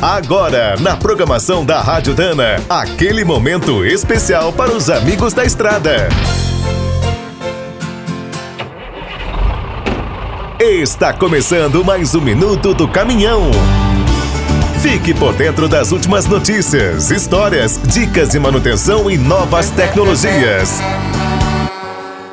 Agora, na programação da Rádio Dana, aquele momento especial para os amigos da estrada. Está começando mais um minuto do caminhão. Fique por dentro das últimas notícias, histórias, dicas de manutenção e novas tecnologias.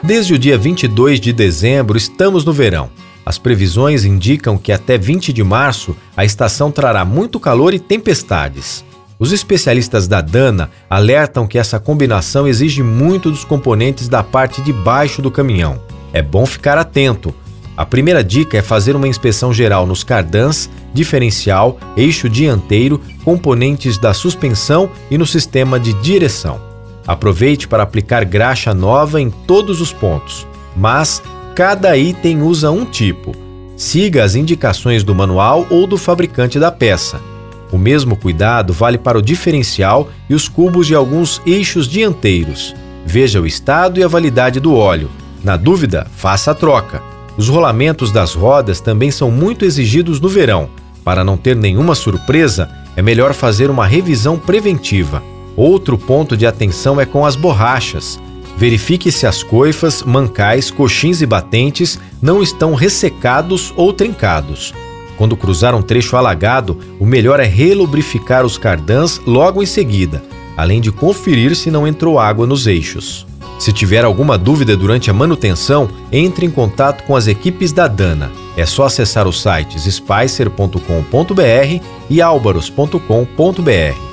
Desde o dia 22 de dezembro, estamos no verão. As previsões indicam que até 20 de março a estação trará muito calor e tempestades. Os especialistas da Dana alertam que essa combinação exige muito dos componentes da parte de baixo do caminhão. É bom ficar atento. A primeira dica é fazer uma inspeção geral nos cardãs, diferencial, eixo dianteiro, componentes da suspensão e no sistema de direção. Aproveite para aplicar graxa nova em todos os pontos, mas cada item usa um tipo. Siga as indicações do manual ou do fabricante da peça. O mesmo cuidado vale para o diferencial e os cubos de alguns eixos dianteiros. Veja o estado e a validade do óleo. Na dúvida, faça a troca. Os rolamentos das rodas também são muito exigidos no verão. Para não ter nenhuma surpresa, é melhor fazer uma revisão preventiva. Outro ponto de atenção é com as borrachas. Verifique se as coifas, mancais, coxins e batentes não estão ressecados ou trincados. Quando cruzar um trecho alagado, o melhor é relubrificar os cardãs logo em seguida, além de conferir se não entrou água nos eixos. Se tiver alguma dúvida durante a manutenção, entre em contato com as equipes da Dana. É só acessar os sites spicer.com.br e albaros.com.br.